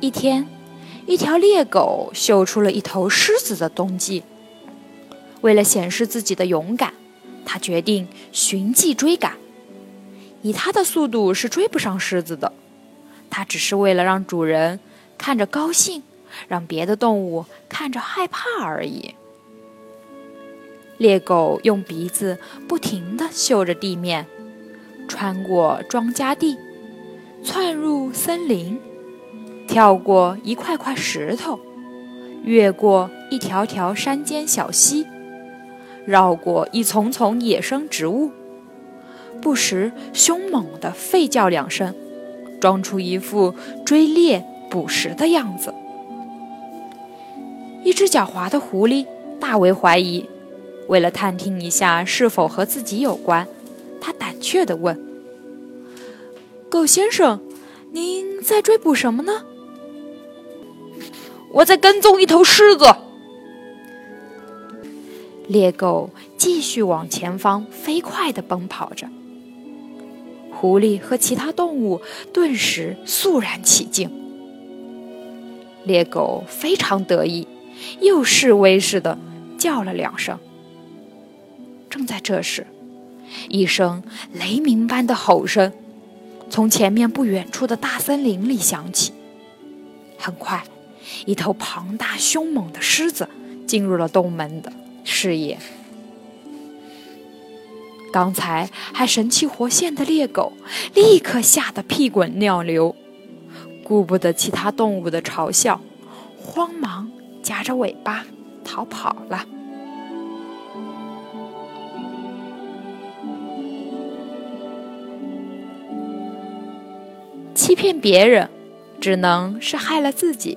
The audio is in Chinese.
一天，一条猎狗嗅出了一头狮子的踪迹。为了显示自己的勇敢，它决定寻迹追赶。以它的速度是追不上狮子的。它只是为了让主人看着高兴，让别的动物看着害怕而已。猎狗用鼻子不停地嗅着地面，穿过庄稼地，窜入森林。跳过一块块石头，越过一条条山间小溪，绕过一丛丛野生植物，不时凶猛地吠叫两声，装出一副追猎捕食的样子。一只狡猾的狐狸大为怀疑，为了探听一下是否和自己有关，他胆怯地问：“狗先生，您在追捕什么呢？”我在跟踪一头狮子。猎狗继续往前方飞快地奔跑着。狐狸和其他动物顿时肃然起敬。猎狗非常得意，又示威似的叫了两声。正在这时，一声雷鸣般的吼声从前面不远处的大森林里响起。很快。一头庞大凶猛的狮子进入了洞门的视野。刚才还神气活现的猎狗立刻吓得屁滚尿流，顾不得其他动物的嘲笑，慌忙夹着尾巴逃跑了。欺骗别人，只能是害了自己。